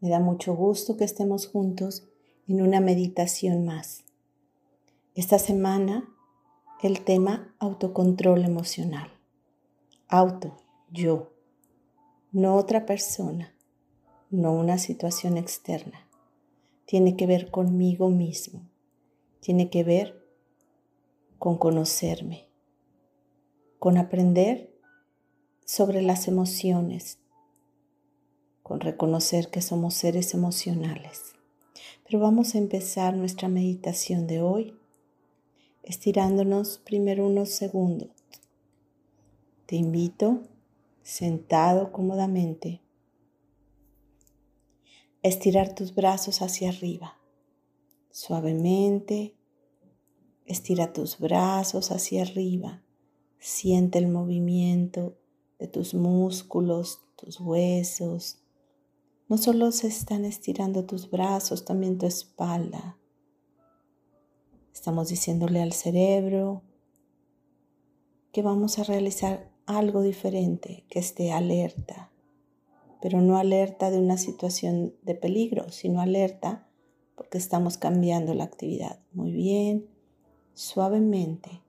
Me da mucho gusto que estemos juntos en una meditación más. Esta semana el tema autocontrol emocional. Auto, yo, no otra persona, no una situación externa. Tiene que ver conmigo mismo. Tiene que ver con conocerme, con aprender sobre las emociones, con reconocer que somos seres emocionales. Pero vamos a empezar nuestra meditación de hoy estirándonos primero unos segundos. Te invito, sentado cómodamente, a estirar tus brazos hacia arriba. Suavemente, estira tus brazos hacia arriba. Siente el movimiento de tus músculos, tus huesos, no solo se están estirando tus brazos, también tu espalda. Estamos diciéndole al cerebro que vamos a realizar algo diferente, que esté alerta, pero no alerta de una situación de peligro, sino alerta porque estamos cambiando la actividad. Muy bien, suavemente,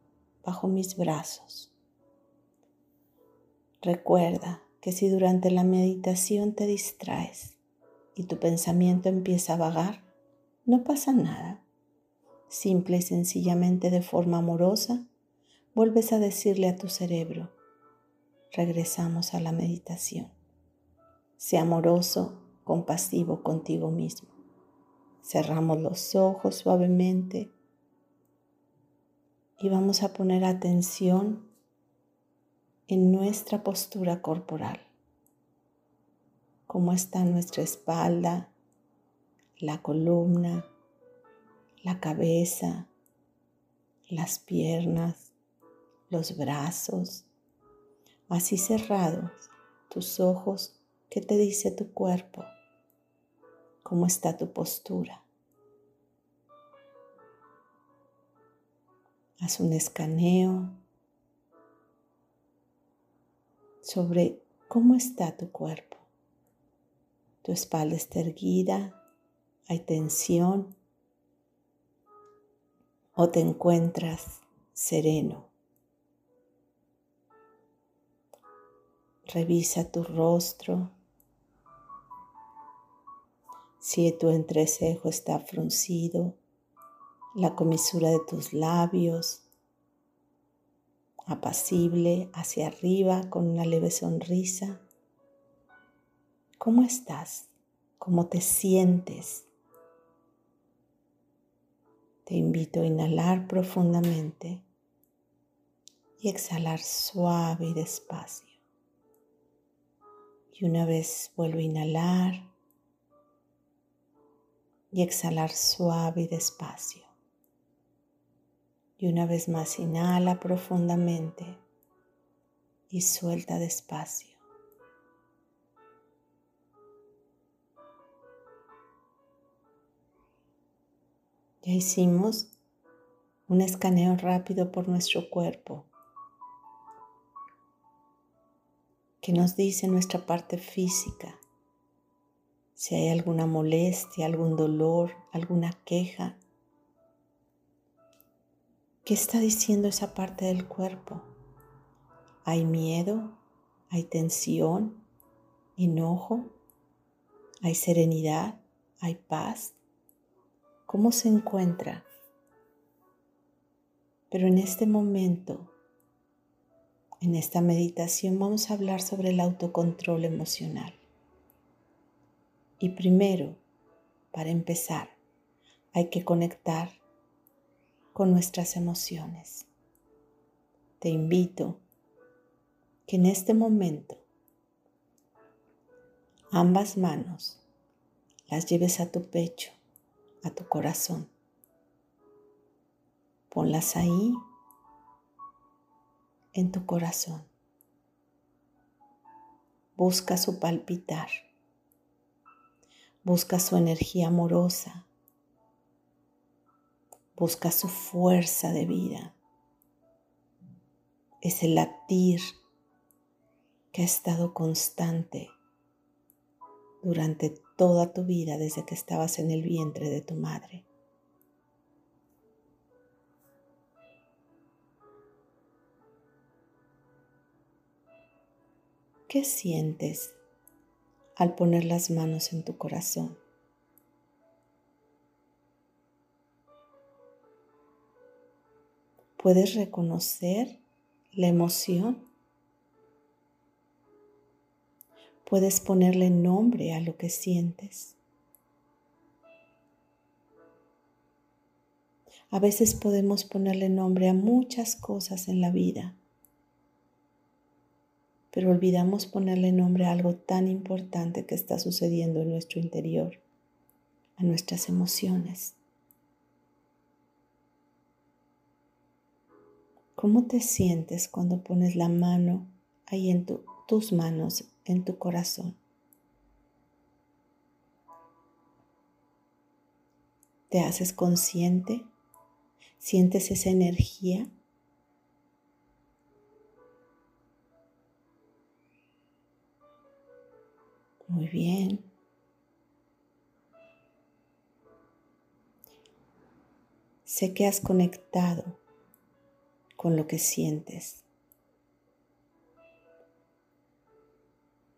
bajo mis brazos. Recuerda que si durante la meditación te distraes y tu pensamiento empieza a vagar, no pasa nada. Simple y sencillamente de forma amorosa, vuelves a decirle a tu cerebro, regresamos a la meditación. Sea amoroso, compasivo contigo mismo. Cerramos los ojos suavemente y vamos a poner atención en nuestra postura corporal. Cómo está nuestra espalda, la columna, la cabeza, las piernas, los brazos. Así cerrados, tus ojos, ¿qué te dice tu cuerpo? ¿Cómo está tu postura? Haz un escaneo sobre cómo está tu cuerpo. Tu espalda está erguida, hay tensión o te encuentras sereno. Revisa tu rostro. Si tu entrecejo está fruncido, la comisura de tus labios, apacible hacia arriba con una leve sonrisa. ¿Cómo estás? ¿Cómo te sientes? Te invito a inhalar profundamente y exhalar suave y despacio. Y una vez vuelvo a inhalar y exhalar suave y despacio. Y una vez más inhala profundamente y suelta despacio. Ya hicimos un escaneo rápido por nuestro cuerpo que nos dice nuestra parte física si hay alguna molestia, algún dolor, alguna queja ¿Qué está diciendo esa parte del cuerpo? ¿Hay miedo? ¿Hay tensión? ¿Enojo? ¿Hay serenidad? ¿Hay paz? ¿Cómo se encuentra? Pero en este momento, en esta meditación, vamos a hablar sobre el autocontrol emocional. Y primero, para empezar, hay que conectar con nuestras emociones. Te invito que en este momento ambas manos las lleves a tu pecho, a tu corazón. Ponlas ahí en tu corazón. Busca su palpitar. Busca su energía amorosa busca su fuerza de vida, ese latir que ha estado constante durante toda tu vida desde que estabas en el vientre de tu madre. ¿Qué sientes al poner las manos en tu corazón? ¿Puedes reconocer la emoción? ¿Puedes ponerle nombre a lo que sientes? A veces podemos ponerle nombre a muchas cosas en la vida, pero olvidamos ponerle nombre a algo tan importante que está sucediendo en nuestro interior, a nuestras emociones. ¿Cómo te sientes cuando pones la mano ahí en tus manos, en tu corazón? ¿Te haces consciente? ¿Sientes esa energía? Muy bien. Sé que has conectado con lo que sientes,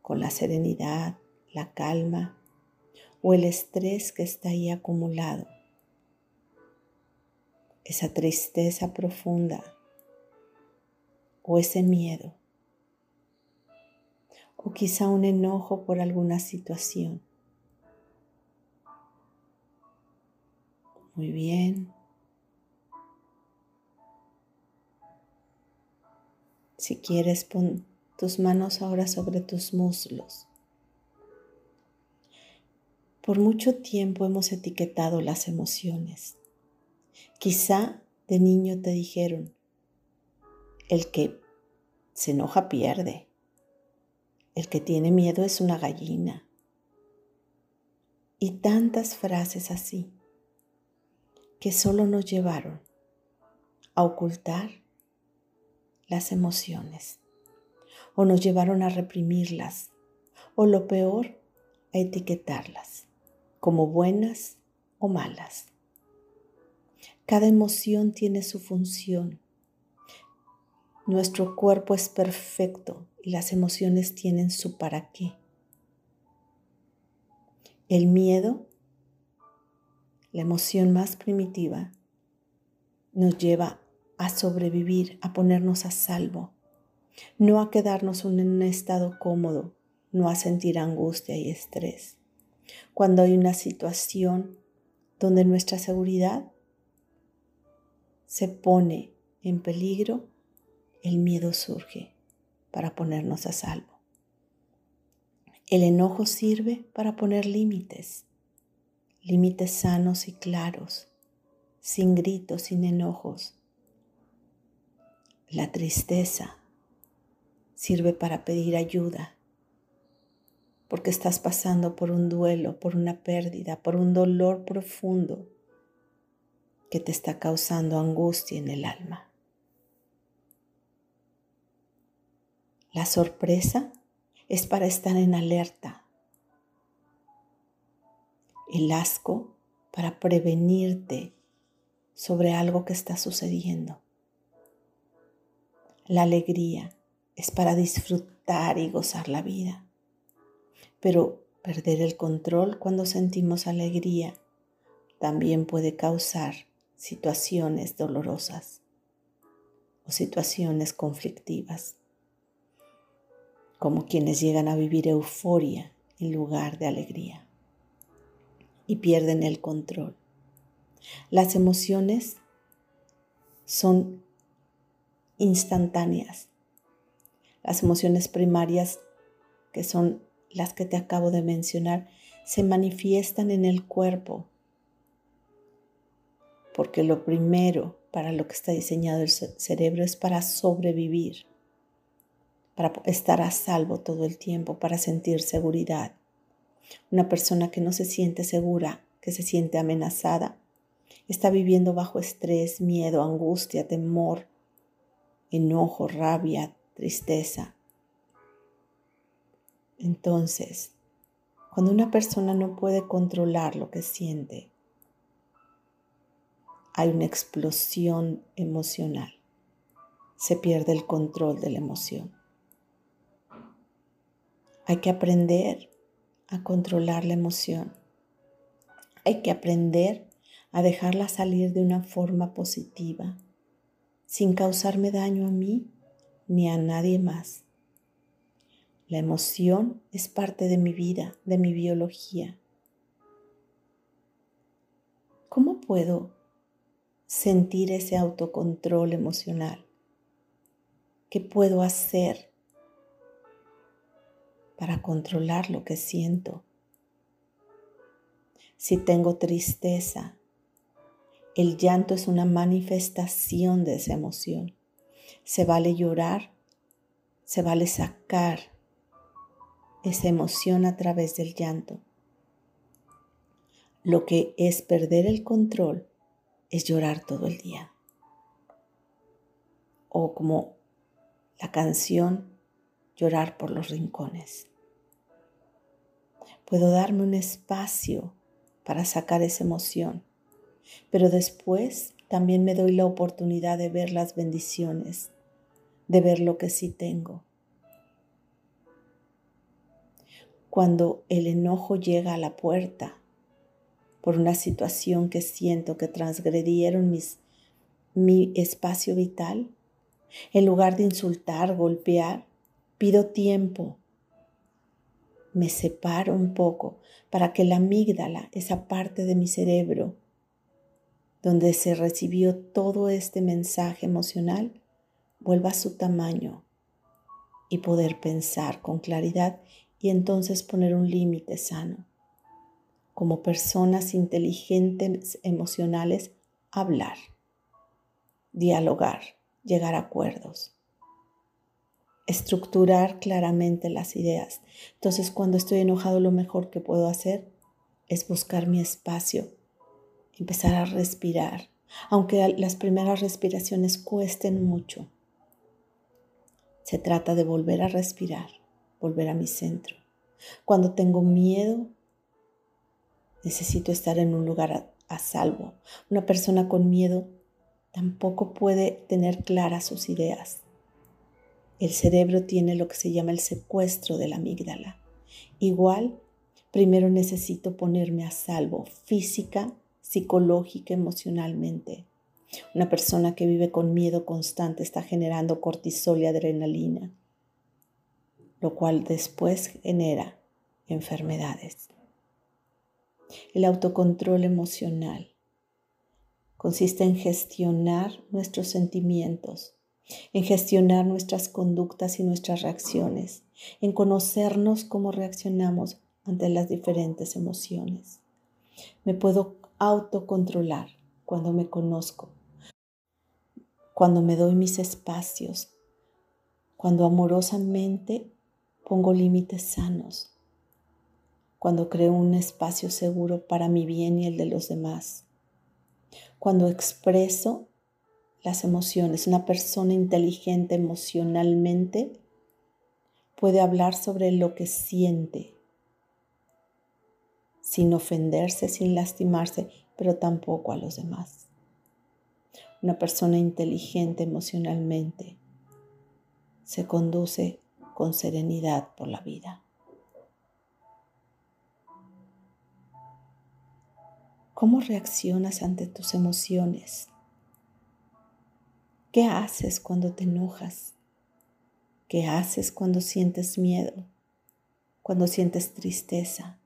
con la serenidad, la calma o el estrés que está ahí acumulado, esa tristeza profunda o ese miedo o quizá un enojo por alguna situación. Muy bien. Si quieres, pon tus manos ahora sobre tus muslos. Por mucho tiempo hemos etiquetado las emociones. Quizá de niño te dijeron, el que se enoja pierde, el que tiene miedo es una gallina. Y tantas frases así que solo nos llevaron a ocultar las emociones o nos llevaron a reprimirlas o lo peor, a etiquetarlas como buenas o malas. Cada emoción tiene su función. Nuestro cuerpo es perfecto y las emociones tienen su para qué. El miedo, la emoción más primitiva, nos lleva a sobrevivir, a ponernos a salvo, no a quedarnos en un estado cómodo, no a sentir angustia y estrés. Cuando hay una situación donde nuestra seguridad se pone en peligro, el miedo surge para ponernos a salvo. El enojo sirve para poner límites, límites sanos y claros, sin gritos, sin enojos, la tristeza sirve para pedir ayuda, porque estás pasando por un duelo, por una pérdida, por un dolor profundo que te está causando angustia en el alma. La sorpresa es para estar en alerta. El asco para prevenirte sobre algo que está sucediendo. La alegría es para disfrutar y gozar la vida. Pero perder el control cuando sentimos alegría también puede causar situaciones dolorosas o situaciones conflictivas, como quienes llegan a vivir euforia en lugar de alegría y pierden el control. Las emociones son instantáneas. Las emociones primarias, que son las que te acabo de mencionar, se manifiestan en el cuerpo, porque lo primero para lo que está diseñado el cerebro es para sobrevivir, para estar a salvo todo el tiempo, para sentir seguridad. Una persona que no se siente segura, que se siente amenazada, está viviendo bajo estrés, miedo, angustia, temor, enojo, rabia, tristeza. Entonces, Cuando una persona no puede controlar lo que siente, hay una explosión emocional. Se pierde el control de la emoción. Hay que aprender a controlar la emoción. Hay que aprender a dejarla salir de una forma positiva, sin causarme daño a mí ni a nadie más. La emoción es parte de mi vida, de mi biología. ¿Cómo puedo sentir ese autocontrol emocional? ¿Qué puedo hacer para controlar lo que siento? Si tengo tristeza, el llanto es una manifestación de esa emoción. Se vale llorar, se vale sacar esa emoción a través del llanto. Lo que es perder el control es llorar todo el día. O como la canción, llorar por los rincones. Puedo darme un espacio para sacar esa emoción pero después también me doy la oportunidad de ver las bendiciones, de ver lo que sí tengo. Cuando el enojo llega a la puerta por una situación que siento que transgredieron mi espacio vital, en lugar de insultar, golpear, pido tiempo. Me separo un poco para que la amígdala, esa parte de mi cerebro, donde se recibió todo este mensaje emocional, vuelva a su tamaño y poder pensar con claridad y entonces poner un límite sano. Como personas inteligentes emocionales, hablar, dialogar, llegar a acuerdos, estructurar claramente las ideas. Entonces cuando estoy enojado lo mejor que puedo hacer es buscar mi espacio empezar a respirar, aunque las primeras respiraciones cuesten mucho. Se trata de volver a respirar, volver a mi centro. Cuando tengo miedo, necesito estar en un lugar a, salvo. Una persona con miedo tampoco puede tener claras sus ideas. El cerebro tiene lo que se llama el secuestro de la amígdala. Igual, primero necesito ponerme a salvo física psicológica, emocionalmente. Una persona que vive con miedo constante está generando cortisol y adrenalina, lo cual después genera enfermedades. El autocontrol emocional consiste en gestionar nuestros sentimientos, en gestionar nuestras conductas y nuestras reacciones, en conocernos cómo reaccionamos ante las diferentes emociones. Me puedo autocontrolar cuando me conozco, cuando me doy mis espacios, cuando amorosamente pongo límites sanos, cuando creo un espacio seguro para mi bien y el de los demás, cuando expreso las emociones. Una persona inteligente emocionalmente puede hablar sobre lo que siente sin ofenderse, sin lastimarse, pero tampoco a los demás. Una persona inteligente emocionalmente se conduce con serenidad por la vida. ¿Cómo reaccionas ante tus emociones? ¿Qué haces cuando te enojas? ¿Qué haces cuando sientes miedo? Cuando sientes tristeza?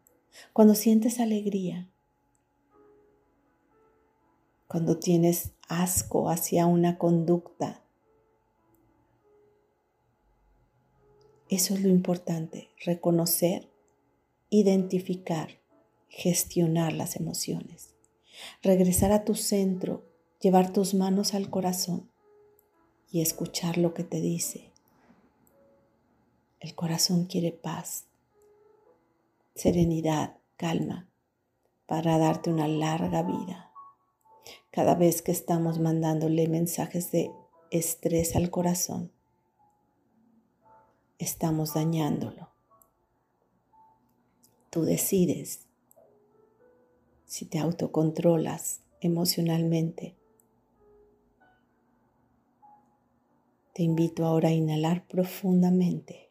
Cuando sientes alegría, cuando tienes asco hacia una conducta. Eso es lo importante, reconocer, identificar, gestionar las emociones, regresar a tu centro, llevar tus manos al corazón y escuchar lo que te dice. El corazón quiere paz, serenidad, calma, para darte una larga vida. Cada vez que estamos mandándole mensajes de estrés al corazón, estamos dañándolo. Tú decides si te autocontrolas emocionalmente. Te invito ahora a inhalar profundamente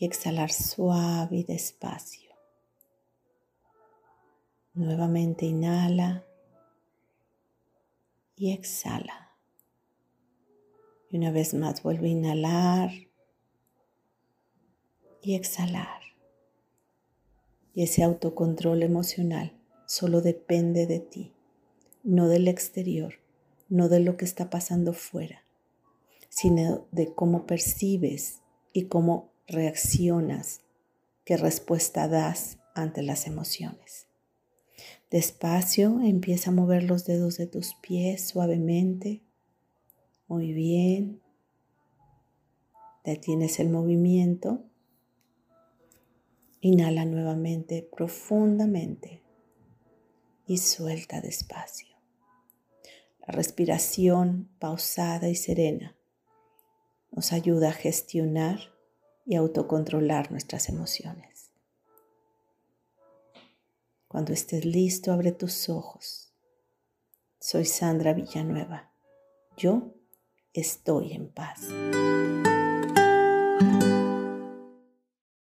y exhalar suave y despacio. Nuevamente inhala y exhala. Y una vez más vuelve a inhalar y exhalar. Y ese autocontrol emocional solo depende de ti, no del exterior, no de lo que está pasando fuera, sino de cómo percibes y cómo reaccionas, qué respuesta das ante las emociones. Despacio empieza a mover los dedos de tus pies suavemente. Muy bien. Detienes el movimiento. Inhala nuevamente profundamente y suelta despacio. La respiración pausada y serena nos ayuda a gestionar y autocontrolar nuestras emociones. Cuando estés listo, abre tus ojos. Soy Sandra Villanueva. Yo estoy en paz.